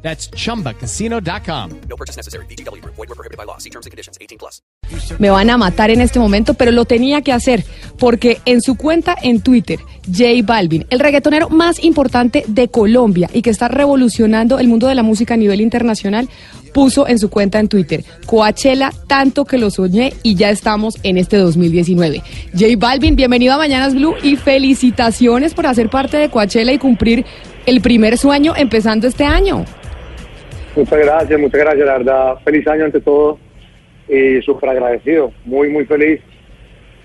That's chumbacasino.com. No purchase necessary. BGW. Void were prohibited by law. See terms and conditions. 18 plus. Me van a matar en este momento, pero lo tenía que hacer porque en su cuenta en Twitter, J Balvin, el reggaetonero más importante de Colombia y que está revolucionando el mundo de la música a nivel internacional, puso en su cuenta en Twitter, Coachella, tanto que lo soñé y ya estamos en este 2019. J Balvin, bienvenido a Mañanas Blue y felicitaciones por hacer parte de Coachella y cumplir el primer sueño empezando este año. Muchas gracias, muchas gracias, la verdad. Feliz año ante todo y súper agradecido, muy, muy feliz.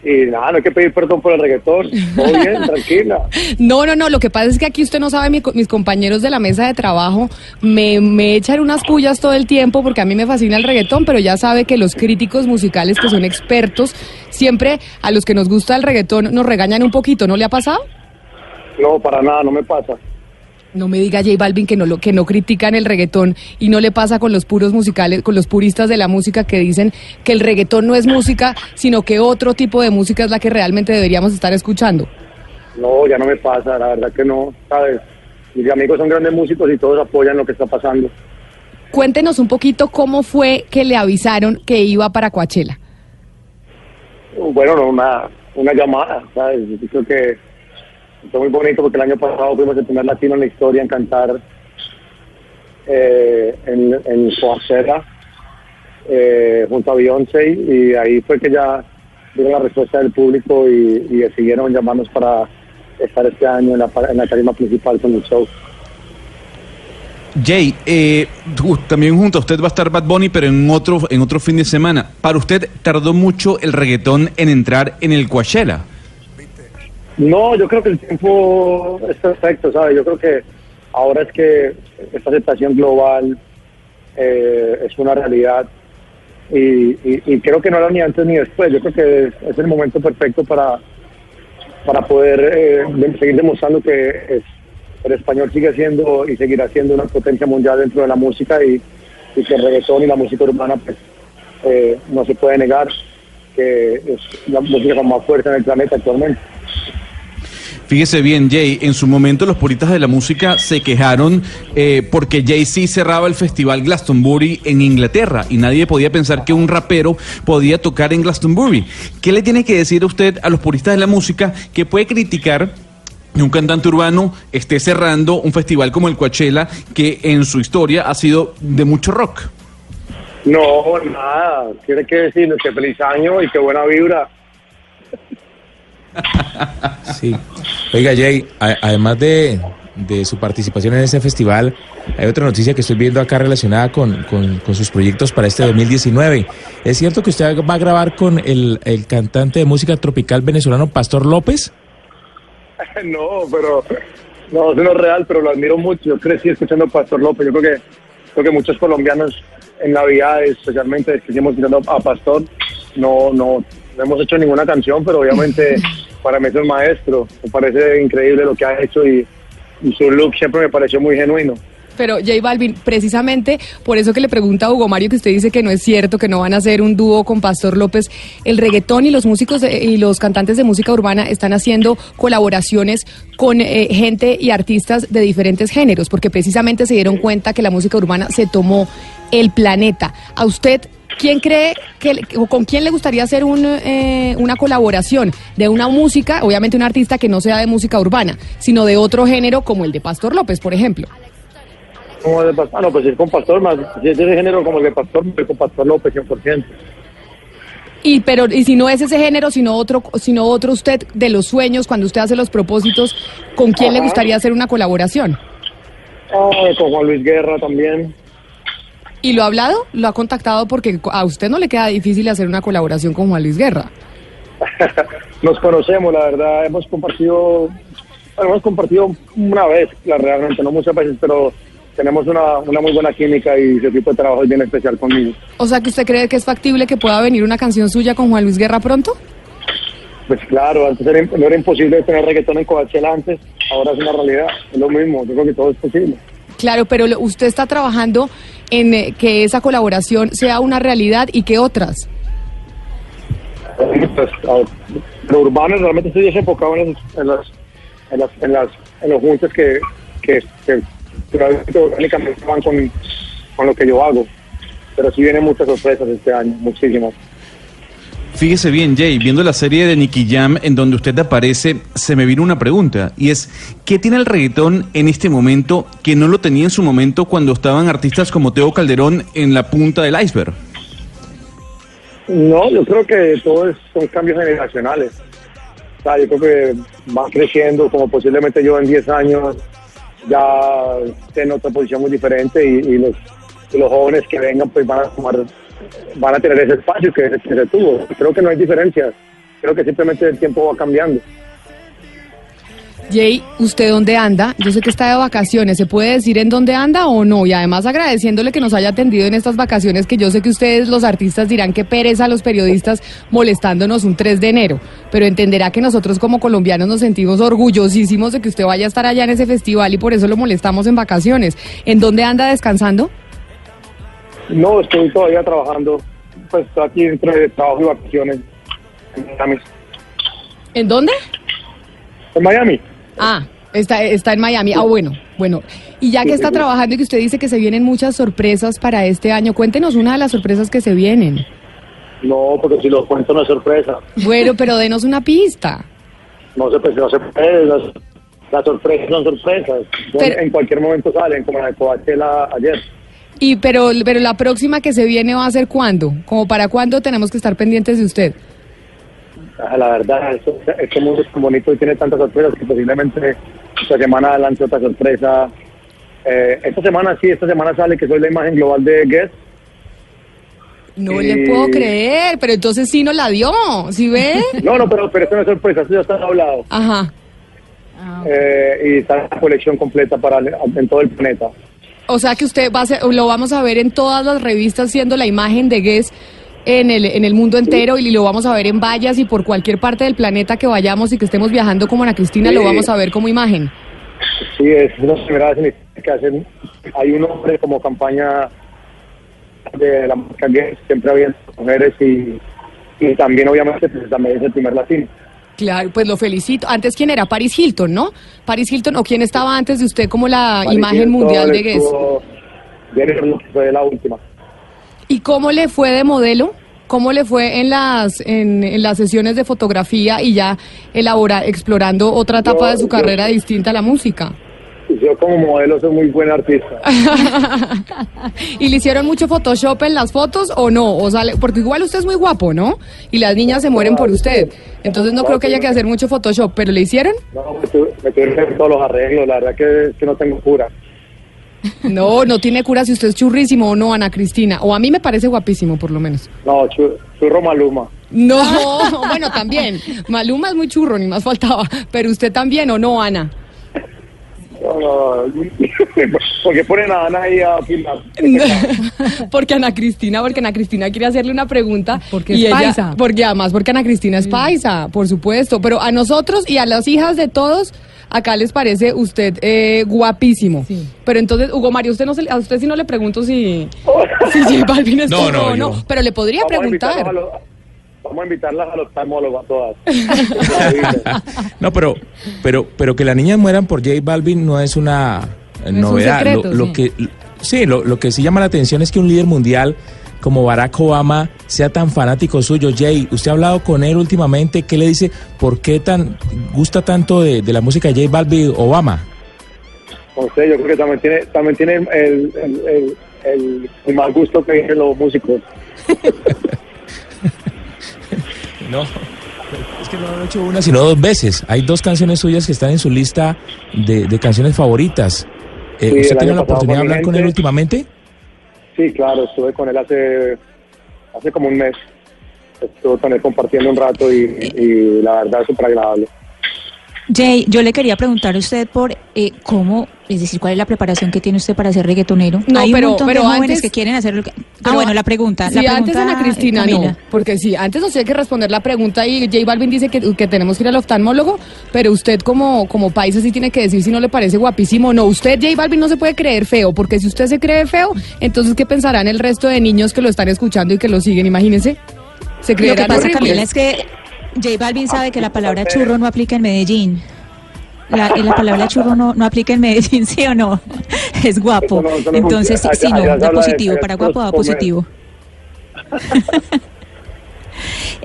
Y nada, no hay que pedir perdón por el reggaetón. Todo bien, tranquila. No, no, no, lo que pasa es que aquí usted no sabe, mi mis compañeros de la mesa de trabajo me, me echan unas pullas todo el tiempo porque a mí me fascina el reggaetón, pero ya sabe que los críticos musicales que son expertos, siempre a los que nos gusta el reggaetón nos regañan un poquito, ¿no le ha pasado? No, para nada, no me pasa. No me diga J Balvin que no lo que no critican el reggaetón y no le pasa con los puros musicales, con los puristas de la música que dicen que el reggaetón no es música, sino que otro tipo de música es la que realmente deberíamos estar escuchando. No, ya no me pasa, la verdad que no, ¿sabes? Mis amigos son grandes músicos y todos apoyan lo que está pasando. Cuéntenos un poquito cómo fue que le avisaron que iba para Coachella. Bueno, no, una, una llamada, ¿sabes? Yo creo que fue muy bonito porque el año pasado fuimos el primer latino en la historia en cantar eh, en, en eh, junto a Beyoncé y ahí fue que ya vieron la respuesta del público y, y decidieron llamarnos para estar este año en la, en la tarima principal con el show. Jay, eh, también junto a usted va a estar Bad Bunny, pero en otro, en otro fin de semana. Para usted, ¿tardó mucho el reggaetón en entrar en el Coachella? No, yo creo que el tiempo es perfecto, ¿sabes? Yo creo que ahora es que esta aceptación global eh, es una realidad y, y- creo que no era ni antes ni después. Yo creo que es, el momento perfecto para, para poder eh, seguir demostrando que el español sigue siendo y seguirá siendo una potencia mundial dentro de la música y, y que el reggaetón y la música urbana pues, eh, no se puede negar que es la música con más fuerza en el planeta actualmente. Fíjese bien, Jay, en su momento los puristas de la música se quejaron eh, porque Jay-Z cerraba el festival Glastonbury en Inglaterra y nadie podía pensar que un rapero podía tocar en Glastonbury. ¿Qué le tiene que decir usted a los puristas de la música que puede criticar que un cantante urbano esté cerrando un festival como el Coachella que en su historia ha sido de mucho rock? No, nada. Tiene que decirle que feliz año y que buena vibra. Sí. Oiga, Jay, a- además de, de su participación en ese festival, hay otra noticia que estoy viendo acá relacionada con, con- sus proyectos para este 2019. ¿Es cierto que usted va a grabar con el, el cantante de música tropical venezolano Pastor López? no, pero no, eso no es real, pero lo admiro mucho. Yo crecí escuchando Pastor López. Yo creo que creo que muchos colombianos en Navidades, especialmente escuchando a Pastor. No, no, no hemos hecho ninguna canción, pero obviamente para mí es un maestro. Me parece increíble lo que ha hecho y, su look siempre me pareció muy genuino. Pero J Balvin, precisamente por eso que le pregunta a Hugo Mario que usted dice que no es cierto, que no van a hacer un dúo con Pastor López, el reggaetón y los músicos y los cantantes de música urbana están haciendo colaboraciones con eh, gente y artistas de diferentes géneros, porque precisamente se dieron cuenta que la música urbana se tomó el planeta. ¿A usted quién cree que o con quién le gustaría hacer un, eh, una colaboración de una música, obviamente un artista que no sea de música urbana, sino de otro género como el de Pastor López, por ejemplo? Como de Pastor, ah, no, pues es con Pastor, más, si es de ese género como el de Pastor, voy con Pastor López 100%. Y pero y si no es ese género, sino otro, sino otro usted de los sueños cuando usted hace los propósitos, ¿con quién le gustaría hacer una colaboración? Ah, con Juan Luis Guerra también. ¿Y lo ha hablado? ¿Lo ha contactado? Porque a usted no le queda difícil hacer una colaboración con Juan Luis Guerra. Nos conocemos, la verdad, hemos compartido, bueno, hemos compartido una vez, la realmente, no muchas veces, pero tenemos una, una muy buena química y su equipo de trabajo es bien especial conmigo. O sea, que usted cree que es factible que pueda venir una canción suya con Juan Luis Guerra pronto? Pues claro, antes era, no era imposible tener reggaetón en Coachella antes, ahora es una realidad, es lo mismo, yo creo que todo es posible. Claro, pero usted está trabajando en eh, que esa colaboración sea una realidad y que otras. Pues, a- lo urbano realmente estoy enfocado en, en, las, en, las, en, las, en los juntos que, que, que orgánicamente van con, con lo que yo hago. Pero sí vienen muchas sorpresas este año, muchísimas. Fíjese bien, Jay, viendo la serie de Nicky Jam en donde usted aparece, se me vino una pregunta y es, ¿qué tiene el reggaetón en este momento que no lo tenía en su momento cuando estaban artistas como Teo Calderón en la punta del iceberg? No, yo creo que todo es, son cambios generacionales. O sea, yo creo que van creciendo, como posiblemente yo en 10 años ya esté en otra posición muy diferente y los, y los jóvenes que vengan pues van a tomar, van a tener ese espacio que, que se tuvo. Creo que no hay diferencias. Creo que simplemente el tiempo va cambiando. Jay, ¿usted dónde anda? Yo sé que está de vacaciones. ¿Se puede decir en dónde anda o no? Y además agradeciéndole que nos haya atendido en estas vacaciones, que yo sé que ustedes, los artistas, dirán que pereza a los periodistas molestándonos un 3 de enero. Pero entenderá que nosotros como colombianos nos sentimos orgullosísimos de que usted vaya a estar allá en ese festival y por eso lo molestamos en vacaciones. ¿En dónde anda descansando? No, estoy todavía trabajando, pues estoy aquí entre trabajo y vacaciones en Miami. ¿En dónde? En Miami. Ah, está, está en Miami. Ah, bueno, bueno. Y ya que está trabajando y que usted dice que se vienen muchas sorpresas para este año, cuéntenos una de las sorpresas que se vienen. No, porque si lo cuento no es sorpresa. Bueno, pero denos una pista. No se, pues, no se puede, las, las sorpresas son sorpresas. Pero- en cualquier momento salen, como la de Coachella ayer. Y pero, pero la próxima que se viene va a ser cuándo? ¿Como para cuándo tenemos que estar pendientes de usted? Ah, La verdad, esto- este mundo es tan bonito y tiene tantas sorpresas que posiblemente esta semana lance otra sorpresa. Eh, esta semana sí, esta semana sale que soy la imagen global de Guess. No Y- le puedo creer, pero entonces sí nos la dio, ¿sí ve? No, no, pero, pero esto no es sorpresa, esto ya está hablado. Ajá. Eh, y está la colección completa para en todo el planeta. O sea que usted va a ser, lo vamos a ver en todas las revistas siendo la imagen de Guess en el, en el mundo entero y lo vamos a ver en vallas y por cualquier parte del planeta que vayamos y que estemos viajando como Ana Cristina Sí. lo vamos a ver como imagen. Sí, es la primera vez que hacen, hay un hombre como campaña de la marca Guess, siempre había mujeres y, y también obviamente pues, también es el primer latino. Claro, pues lo felicito. Antes quién era Paris Hilton, ¿no? Paris Hilton o quién estaba antes de usted como la Paris imagen Hilton mundial de Guess. fue la última. ¿Y cómo le fue de modelo? ¿Cómo le fue en las en, en las sesiones de fotografía y ya elabora, explorando otra etapa Yo- de su yo- carrera distinta a la música? Yo como modelo soy muy buen artista. ¿Y le hicieron mucho Photoshop en las fotos o no? O sea, le- porque igual usted es muy guapo, ¿no? Y las niñas se mueren por usted. Entonces no creo que haya que hacer mucho Photoshop, pero ¿le hicieron? No, me tuve, me tuve que hacer todos los arreglos, la verdad que, que no tengo cura. No, no tiene cura si usted es churrísimo o no, Ana Cristina. O a mí me parece guapísimo, por lo menos. No, chu- churro Maluma. No, bueno, también. Maluma es muy churro, ni más faltaba. Pero usted también, ¿o no, Ana? Porque ponen a Ana ahí a filmar. porque Ana Cristina, porque Ana Cristina quiere hacerle una pregunta. Porque y es ella- paisa. Porque además, porque Ana Cristina es paisa, por supuesto. Pero a nosotros y a las hijas de todos, acá les parece usted eh, guapísimo. Sí. Pero entonces, Hugo Mario, usted no se, a usted sí no le pregunto si, si J Balvin es No, no, o no. Pero le podría Vamos preguntar. a Vamos a invitarlas a los oftalmólogos a todas. No, pero, pero, pero que las niñas mueran por J Balvin no es una eh, un novedad. secreto, lo, lo sí. que, sí, lo, lo que sí llama la atención es que un líder mundial como Barack Obama sea tan fanático suyo. Jay, usted ha hablado con él últimamente. ¿Qué le dice? ¿Por qué tan gusta tanto de, de la música de J Balvin Obama? No sé, yo creo que también tiene, también tiene el, el, el, el- el mal gusto que tienen los músicos. No. Es que no han hecho una, sino dos veces. Hay dos canciones suyas que están en su lista de, de canciones favoritas. Eh, Sí, ¿Usted tiene la oportunidad de hablar con él últimamente? Sí, claro, estuve con él hace, hace como un mes. Estuve con él compartiendo un rato y, y la verdad es súper agradable. Jay, yo le quería preguntar a usted por eh, cómo, es decir, cuál es la preparación que tiene usted para ser reggaetonero. No, Hay pero- un montón pero de jóvenes antes- que quieren hacerlo. Ah, Pero bueno, la pregunta. Sí, la pregunta, antes Ana Cristina no, Camila. porque sí, antes nos tiene que responder la pregunta y J Balvin dice que, que tenemos que ir al oftalmólogo, pero usted como, como país sí tiene que decir si no le parece guapísimo o no. Usted, J Balvin, no se puede creer feo, porque si usted se cree feo, entonces ¿qué pensarán el resto de niños que lo están escuchando y que lo siguen? Imagínense. Se Lo que creerán pasa. Camila, es que J Balvin sabe que la palabra churro no aplica en Medellín. La, palabra churro no, no aplica en Medellín, ¿sí o no? Es guapo. Entonces, sí, no, da positivo. Para guapo da positivo.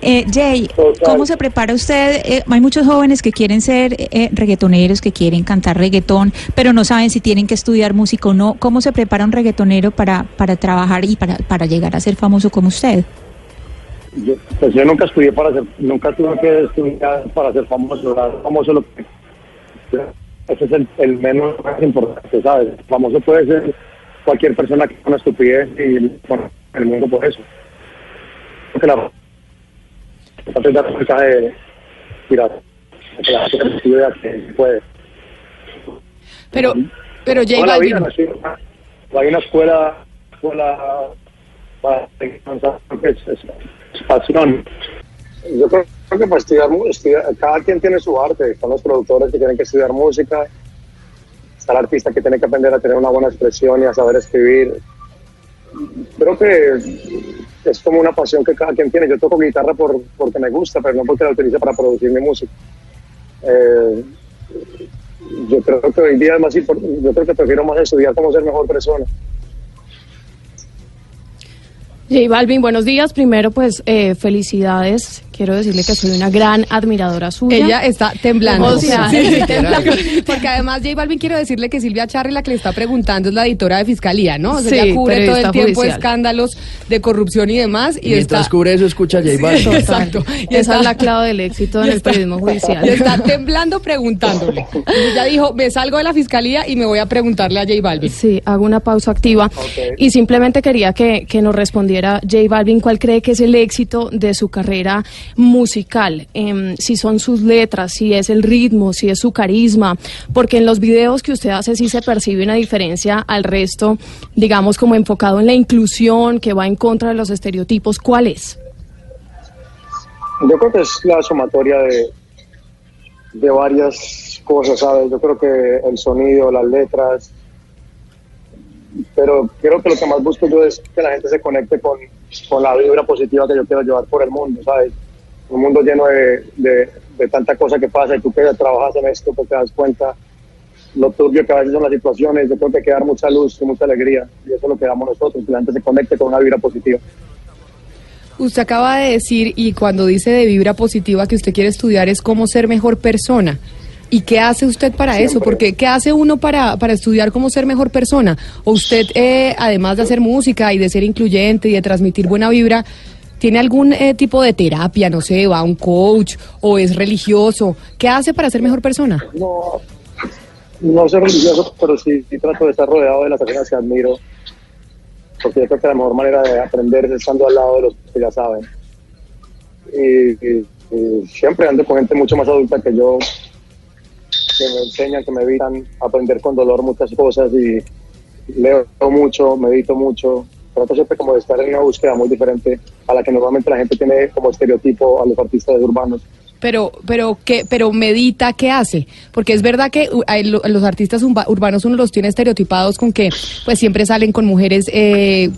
Eh, Jay. ¿cómo se prepara usted? Eh, hay muchos jóvenes que quieren ser eh, reggaetoneros, que quieren cantar reggaetón, pero no saben si tienen que estudiar música o no. ¿Cómo se prepara un reggaetonero para, para trabajar y para, para llegar a ser famoso como usted? Yo, pues yo nunca estudié para ser, nunca tuve que estudiar para ser famoso, ¿verdad? famoso lo que ese es el, el menos más importante, ¿sabes? Famoso puede ser cualquier persona que una estupidez y bueno, el mundo por eso. Creo que la importante es dar un mensaje mira, que la gente que puede. Pero, pero J Balvin, hay una escuela, escuela para es pasión. Yo creo que para estudiar, mu- estudiar- cada quien tiene su arte. Están los productores que tienen que estudiar música, está el artista que tiene que aprender a tener una buena expresión y a saber escribir. Creo que es como una pasión que cada quien tiene. Yo toco guitarra por, porque me gusta, pero no porque la utilice para producir mi música. Eh, yo creo que hoy día es más impor- yo creo que prefiero más estudiar cómo ser mejor persona. J Balvin, buenos días. Primero, pues, eh, felicidades. Quiero decirle que soy una gran admiradora suya. ella está temblando. O sea, Sí, sí, temblando. Porque además J Balvin quiero decirle que Silvia Charri la que le está preguntando es la editora de fiscalía, ¿no? O sea, Sí, ella cubre todo el tiempo judicial. escándalos de corrupción y demás. Y, Mientras está, cubre eso, escucha a J Balvin. Sí, exacto. Y Esa está- es la clave del éxito en y el está- periodismo judicial. Y está temblando preguntándole. Y ella dijo, me salgo de la fiscalía y me voy a preguntarle a J Balvin. Sí, hago una pausa activa. Y simplemente quería que, que nos respondiera J Balvin cuál cree que es el éxito de su carrera musical. Em, si son sus letras, si es el ritmo, si es su carisma. Porque en los videos que usted hace sí se percibe una diferencia al resto, digamos como enfocado en la inclusión, que va en contra de los estereotipos. ¿Cuál es? Yo creo que es la sumatoria de, de varias cosas, ¿sabes? Yo creo que el sonido, las letras, pero creo que lo que más busco yo es que la gente se conecte con, con la vibra positiva que yo quiero llevar por el mundo, ¿sabes? Un mundo lleno de, de, de tanta cosa que pasa y tú que trabajas en esto, pues te das cuenta lo turbio que a veces son las situaciones, yo creo que hay que dar mucha luz y mucha alegría y eso es lo que damos nosotros, que la gente se conecte con una vibra positiva. Usted acaba de decir, y cuando dice de vibra positiva que usted quiere estudiar es cómo ser mejor persona. ¿Y qué hace usted para eso? Porque ¿qué hace uno para, para estudiar cómo ser mejor persona? O usted, eh, además de hacer música y de ser incluyente y de transmitir buena vibra, ¿tiene algún eh, tipo de terapia? No sé, va a un coach o es religioso. ¿Qué hace para ser mejor persona? No, no soy religioso, pero sí, sí trato de estar rodeado de las personas que admiro, porque yo creo que la mejor manera de aprender es estando al lado de los que ya saben. Y, y- y siempre ando con gente mucho más adulta que yo, que me enseñan, que me evitan aprender con dolor muchas cosas y leo mucho, medito mucho. Trato siempre como de estar en una búsqueda muy diferente a la que normalmente la gente tiene como estereotipo a los artistas urbanos. Pero, pero, ¿qué, pero medita, ¿qué hace? Porque es verdad que uh, los artistas urba- urbanos uno los tiene estereotipados con que pues siempre salen con mujeres eh,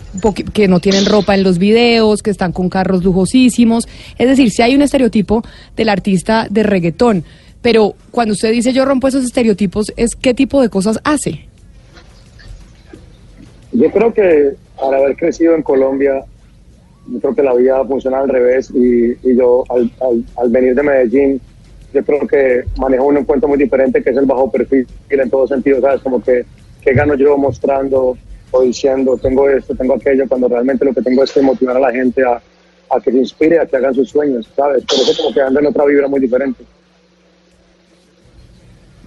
que no tienen ropa en los videos, que están con carros lujosísimos. Es decir, si hay un estereotipo del artista de reggaetón. Pero cuando usted dice yo rompo esos estereotipos, ¿es qué tipo de cosas hace? Yo creo que al haber crecido en Colombia, yo creo que la vida funciona al revés y, yo al, al- al venir de Medellín, yo creo que manejo un encuentro muy diferente que es el bajo perfil en todo sentido, ¿sabes? Como que, que gano yo mostrando o diciendo, tengo esto, tengo aquello, cuando realmente lo que tengo es que motivar a la gente a, a que se inspire, a que hagan sus sueños, ¿sabes? Por eso como que ando en otra vibra muy diferente.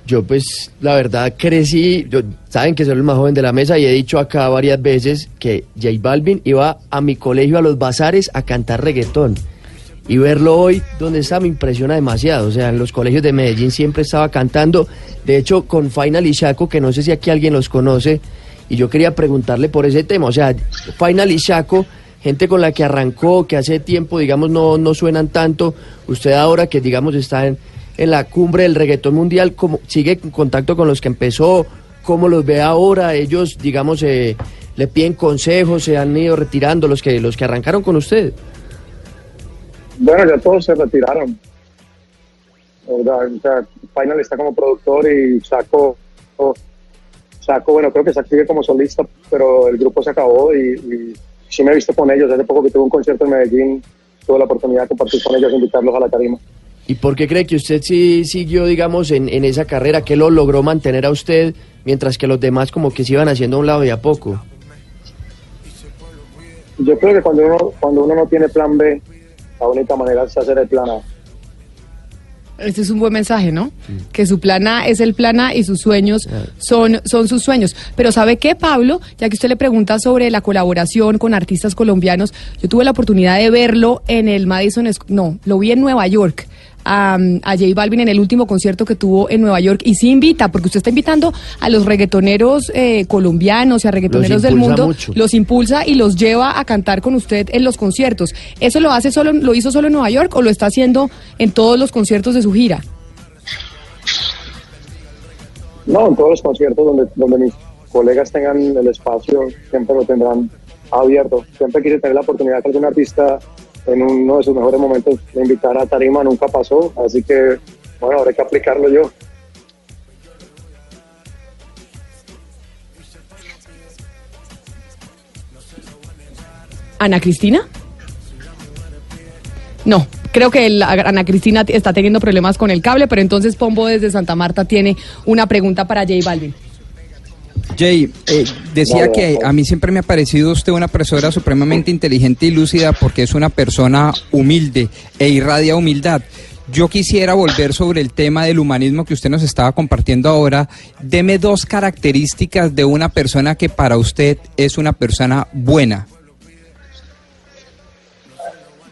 Yo pues la verdad crecí, yo- saben que soy el más joven de la mesa y he dicho acá varias veces que J Balvin iba a mi colegio a los bazares a cantar reggaetón. y verlo hoy donde está me impresiona demasiado. O sea, en los colegios de Medellín siempre estaba cantando. De hecho, con Final y Chaco, que no sé si aquí alguien los conoce, y yo quería preguntarle por ese tema. O sea, Final y Chaco, gente con la que arrancó, que hace tiempo, digamos, no, no suenan tanto. Usted ahora que, digamos, está en, en la cumbre del reggaetón mundial, ¿cómo, ¿sigue en contacto con los que empezó? ¿Cómo los ve ahora? Ellos, digamos, eh, le piden consejos, se han ido retirando los que, los que arrancaron con usted. Bueno, ya todos se retiraron. O sea, Final está como productor y Chaco, Chaco, bueno, creo que Chaco sigue como solista, pero el grupo se acabó y, y sí me he visto con ellos. Hace poco que tuve un concierto en Medellín, tuve la oportunidad de compartir con ellos, invitarlos a la tarima. ¿Y por qué cree que usted sí siguió, digamos, en, en esa carrera? ¿Qué lo logró mantener a usted mientras que los demás como que se iban haciendo a un lado y a poco? Yo creo que cuando uno, cuando uno no tiene plan B, la única manera es hacer el plan A. Este es un buen mensaje, ¿no? Que su plan A es el plan A y sus sueños son, son sus sueños. Pero ¿sabe qué, Pablo? Ya que usted le pregunta sobre la colaboración con artistas colombianos, yo tuve la oportunidad de verlo en el Madison, no, lo vi en Nueva York. A, a J Balvin en el último concierto que tuvo en Nueva York y sí invita, porque usted está invitando a los reggaetoneros eh, colombianos y a reggaetoneros del mundo, mucho. los impulsa y los lleva a cantar con usted en los conciertos. ¿Eso lo hace solo, lo hizo solo en Nueva York o lo está haciendo en todos los conciertos de su gira? No, en todos los conciertos donde, donde mis colegas tengan el espacio, siempre lo tendrán abierto. Siempre quise tener la oportunidad que algún artista en uno de sus mejores momentos me invitara a tarima, nunca pasó, así que bueno, habrá que aplicarlo yo. ¿Ana Cristina? No, creo que la- Ana Cristina está teniendo problemas con el cable, pero entonces Pombo desde Santa Marta tiene una pregunta para J Balvin. Jay, eh, decía que a mí siempre me ha parecido usted una persona supremamente inteligente y lúcida porque es una persona humilde e irradia humildad. Yo quisiera volver sobre el tema del humanismo que usted nos estaba compartiendo ahora. Deme dos características de una persona que para usted es una persona buena.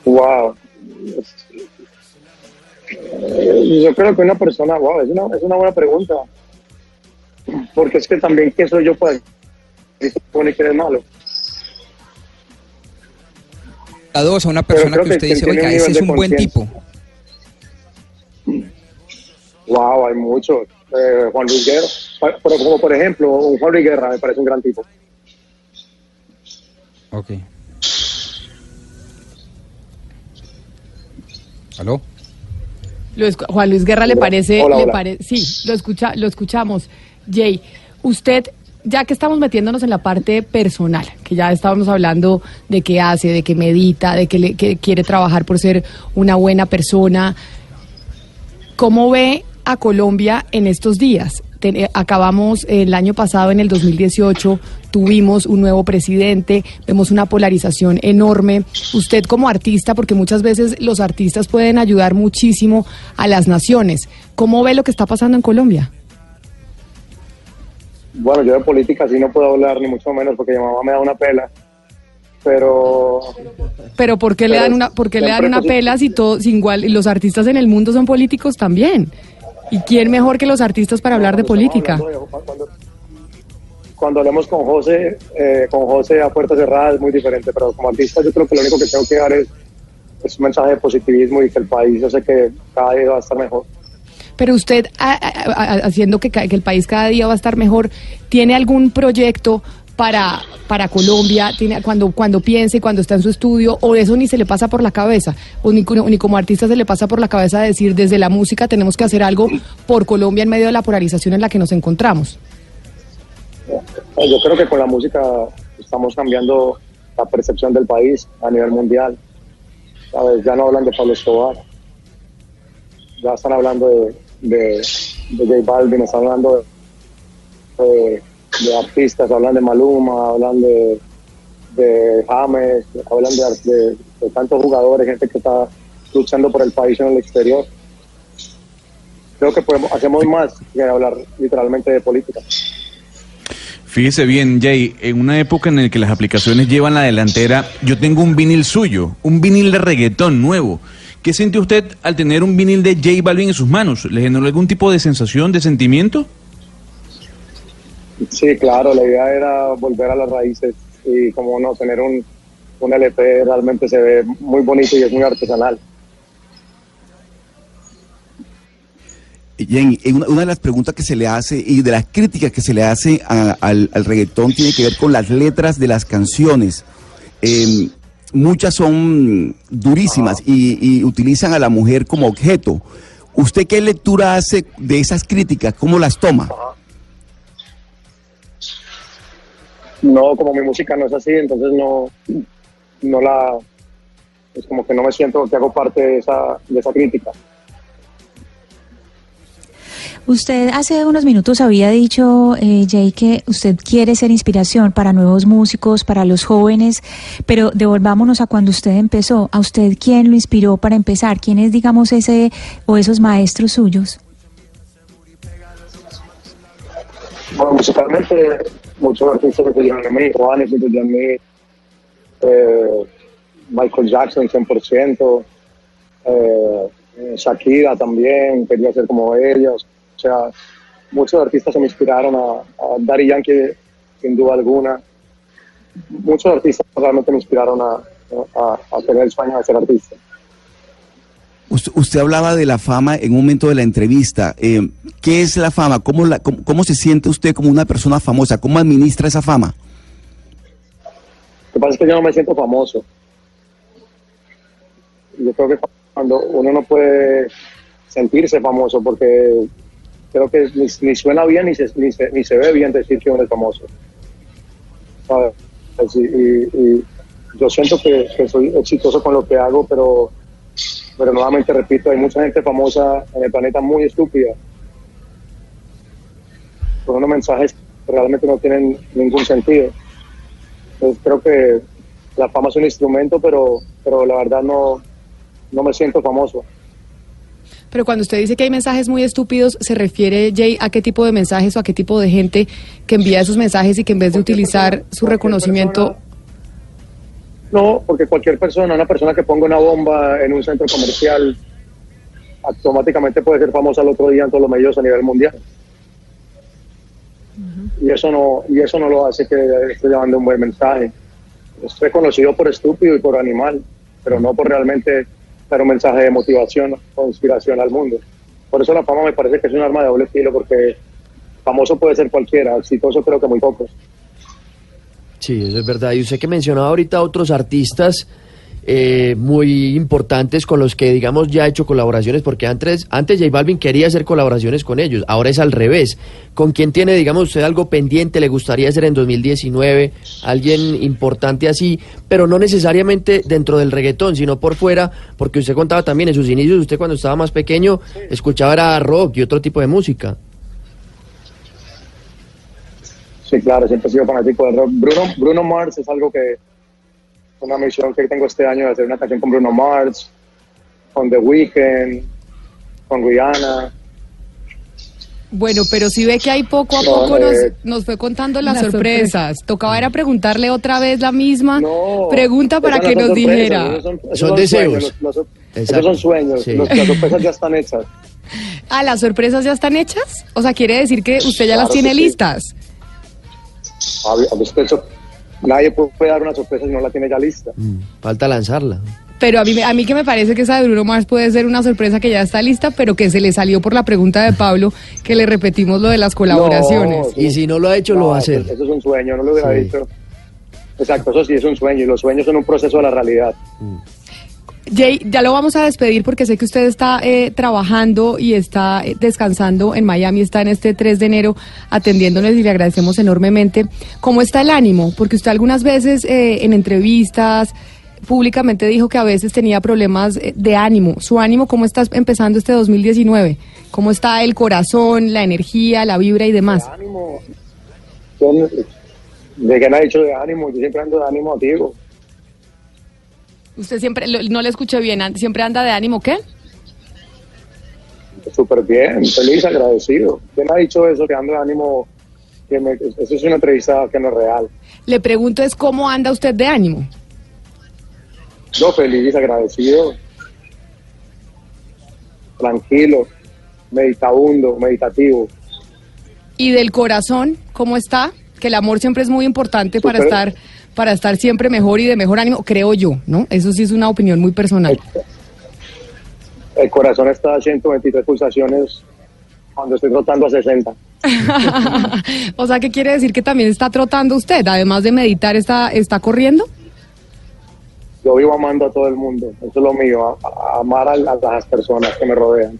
Wow. Yo creo que una persona, wow, es una, es una buena pregunta. Porque es que también, ¿qué soy yo para decir que es bueno y que es malo? A dos, a una persona que que usted dice, oiga, ese es un buen conciencia". tipo. Wow, hay muchos. Eh, Juan Luis Guerra, pero como por ejemplo, un Juan Luis Guerra me parece un gran tipo. Ok. ¿Aló? Lo Juan Luis Guerra le parece, Hola, le hola. pare- sí, lo escucha, lo escuchamos. Jay, usted, ya que estamos metiéndonos en la parte personal, que ya estábamos hablando de qué hace, de que medita, de que, quiere trabajar por ser una buena persona, ¿cómo ve a Colombia en estos días? Eh, acabamos el año pasado, en el 2018, tuvimos un nuevo presidente, vemos una polarización enorme. Usted como artista, porque muchas veces los artistas pueden ayudar muchísimo a las naciones, ¿cómo ve lo que está pasando en Colombia? Bueno, yo de política sí no puedo hablar, ni mucho menos, porque mi mamá me da una pela. Pero Pero ¿por qué le dan una, por qué le dan una pela si todo, si igual y los artistas en el mundo son políticos también? ¿Y quién mejor que los artistas para hablar de política? de- Cuando, cuando hablemos con José, eh, con José a puertas cerradas es muy diferente, pero como artista yo creo que lo único que tengo que dar es, es un mensaje de positivismo y que el país, yo sé que cada día va a estar mejor. Pero usted, a- haciendo que, el país cada día va a estar mejor, ¿tiene algún proyecto para, para Colombia? ¿Tiene, cuando, cuando piense, cuando está en su estudio, o eso ni se le pasa por la cabeza? ¿O ni, ni como artista se le pasa por la cabeza decir, desde la música tenemos que hacer algo por Colombia en medio de la polarización en la que nos encontramos? Eh, Yo creo que con la música estamos cambiando la percepción del país a nivel mundial. ¿Sabes? Ya no hablan de Pablo Escobar, ya están hablando de, de, de J Balvin, están hablando de, artistas, hablan de Maluma, hablan de, James, hablan de, de- de tantos jugadores, gente que está luchando por el país en el exterior. Creo que podemos, hacemos más que hablar literalmente de política. Fíjese bien, Jay, en una época en la que las aplicaciones llevan la delantera, yo tengo un vinil suyo, un vinil de reggaetón nuevo. ¿Qué sintió usted al tener un vinil de J Balvin en sus manos? ¿Le generó algún tipo de sensación, de sentimiento? Sí, claro, la idea era volver a las raíces y como no, tener un, un LP realmente se ve muy bonito y es muy artesanal. Jenny, eh, una, una de las preguntas que se le hace y de las críticas que se le hace a- al, al reggaetón tiene que ver con las letras de las canciones. Eh, muchas son durísimas y, y utilizan a la mujer como objeto. ¿Usted qué lectura hace de esas críticas? ¿Cómo las toma? No, como mi música no es así, entonces no, no la, es como que no me siento que hago parte de esa, de esa crítica. Usted hace unos minutos había dicho, eh, Jay, que usted quiere ser inspiración para nuevos músicos, para los jóvenes, pero devolvámonos a cuando usted empezó. ¿A usted quién lo inspiró para empezar? ¿Quién es, digamos, ese o esos maestros suyos? Bueno, musicalmente, muchos artistas que influyeron en mí, Juanes influyó en mí, eh, Michael Jackson 100%, eh, Shakira también, quería ser como ellos. O sea, muchos artistas se me inspiraron a, a Daddy Yankee, sin duda alguna. Muchos artistas realmente me inspiraron a, a, a tener el sueño de ser artista. Usted, usted hablaba de la fama en un momento de la entrevista. Eh, ¿Qué es la fama? ¿Cómo, la, cómo, cómo se siente usted como una persona famosa? ¿Cómo administra esa fama? Lo que pasa es que yo no me siento famoso. Yo creo que cuando uno no puede sentirse famoso porque creo que ni, ni suena bien ni se, ni, se, ni se ve bien decir que uno es famoso. Y yo siento que, que soy exitoso con lo que hago, pero, pero nuevamente repito, hay mucha gente famosa en el planeta muy estúpida. Con unos mensajes que realmente no tienen ningún sentido. Entonces creo que la fama es un instrumento, pero, pero la verdad no, no me siento famoso. Pero cuando usted dice que hay mensajes muy estúpidos, ¿se refiere, Jay, a qué tipo de mensajes o a qué tipo de gente que envía esos mensajes y que en vez de utilizar su reconocimiento... No, porque cualquier persona, una persona que ponga una bomba en un centro comercial, automáticamente puede ser famosa al otro día en todos los medios a nivel mundial. Y eso no, y eso no lo hace que esté llevando un buen mensaje. Es reconocido por estúpido y por animal, pero no por realmente dar un mensaje de motivación o inspiración al mundo. Por eso la fama me parece que es un arma de doble filo, porque famoso puede ser cualquiera, exitoso creo que muy pocos. Sí, eso es verdad. Y usted que mencionaba ahorita otros artistas eh, muy importantes con los que, digamos, ya ha hecho colaboraciones, porque antes, antes J Balvin quería hacer colaboraciones con ellos, ahora es al revés. ¿Con quién tiene, digamos, usted algo pendiente, le gustaría hacer en 2019? Alguien importante así, pero no necesariamente dentro del reggaetón, sino por fuera, porque usted contaba también en sus inicios, usted cuando estaba más pequeño escuchaba era rock y otro tipo de música. Sí, claro, siempre he sido fanático del rock. Bruno, Bruno Mars es algo que, una misión que tengo este año de hacer una canción con Bruno Mars, con The Weeknd, con Rihanna. Bueno, pero si ve que hay poco a No, poco nos, eh, nos fue contando las, Las sorpresas. Tocaba era preguntarle otra vez la misma No, pregunta para que nos sorpresas, dijera. esos Son, esos Son son deseos. sueños, los- los- esos Exacto. son sueños. Sí. los- las sorpresas ya están hechas. Ah, ¿las sorpresas ya están hechas? O sea, quiere decir que usted ya las tiene sí. listas. A a nadie puede dar una sorpresa si no la tiene ya lista. Mm, falta lanzarla. Pero a mí, me- a mí que me parece que esa de Bruno Mars puede ser una sorpresa que ya está lista, pero que se le salió por la pregunta de Pablo, que le repetimos lo de las colaboraciones. No, Y si no lo ha hecho, lo va a eso- hacer. Eso, es un sueño, no lo hubiera Sí. dicho. Exacto, eso sí es un sueño y los sueños son un proceso de la realidad. Jay, ya lo vamos a despedir porque sé que usted está eh, trabajando y está eh, descansando en Miami, está en este 3 de enero atendiéndonos y le agradecemos enormemente. ¿Cómo está el ánimo? Porque usted algunas veces eh, en entrevistas públicamente dijo que a veces tenía problemas eh, de ánimo. ¿Su ánimo cómo está empezando este 2019? ¿Cómo está el corazón, la energía, la vibra y demás? ¿De qué me ha dicho de ánimo? Yo siempre ando de ánimo activo. Usted siempre, lo- no le escuché bien, siempre anda de ánimo, ¿qué? Súper bien, feliz, agradecido. ¿Quién ha dicho eso? Que ando de ánimo. Que me- eso es una entrevista que no es real. Le pregunto es cómo anda usted de ánimo. Yo feliz, agradecido. tranquilo, meditabundo, meditativo. Y del corazón, ¿cómo está? Que el amor siempre es muy importante para estar para estar siempre mejor y de mejor ánimo, creo yo, ¿no? Eso sí es una opinión muy personal. El corazón está a 123 pulsaciones cuando estoy rotando a 60. o sea, ¿qué quiere decir que también está trotando usted? Además de meditar, está, está corriendo. Yo vivo amando a todo el mundo, eso es lo mío, a- a- amar a, a las personas que me rodean.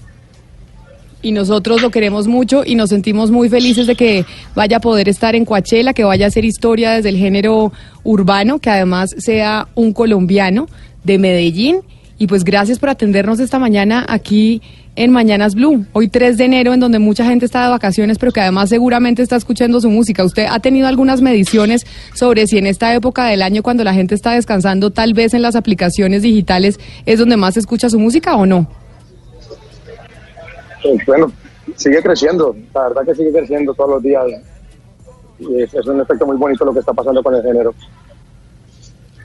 Y nosotros lo queremos mucho y nos sentimos muy felices de que vaya a poder estar en Coachella, que vaya a hacer historia desde el género urbano, que además sea un colombiano de Medellín. Y pues gracias por atendernos esta mañana aquí en Mañanas Blue, hoy 3 de enero, en donde mucha gente está de vacaciones, pero que además seguramente está escuchando su música. ¿Usted ha tenido algunas mediciones sobre si en esta época del año, cuando la gente está descansando, tal vez en las aplicaciones digitales es donde más se escucha su música o no? Bueno, sigue creciendo, la verdad que sigue creciendo todos los días. Y es, es un efecto muy bonito lo que está pasando con el género.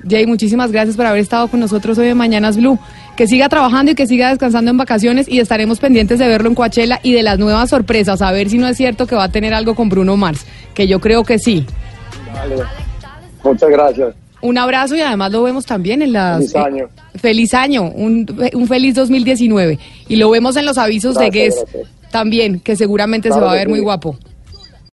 Jay, muchísimas gracias por haber estado con nosotros hoy en Mañanas Blue. Que siga trabajando y que siga descansando en vacaciones y estaremos pendientes de verlo en Coachella y de las nuevas sorpresas, a ver si no es cierto que va a tener algo con Bruno Mars, que yo creo que sí. Vale. Muchas gracias. Un abrazo y además lo vemos también en las... Feliz año. eh, feliz año, un, un feliz 2019. Y lo vemos en los avisos de Guess también, que seguramente se va a ver sí. muy guapo.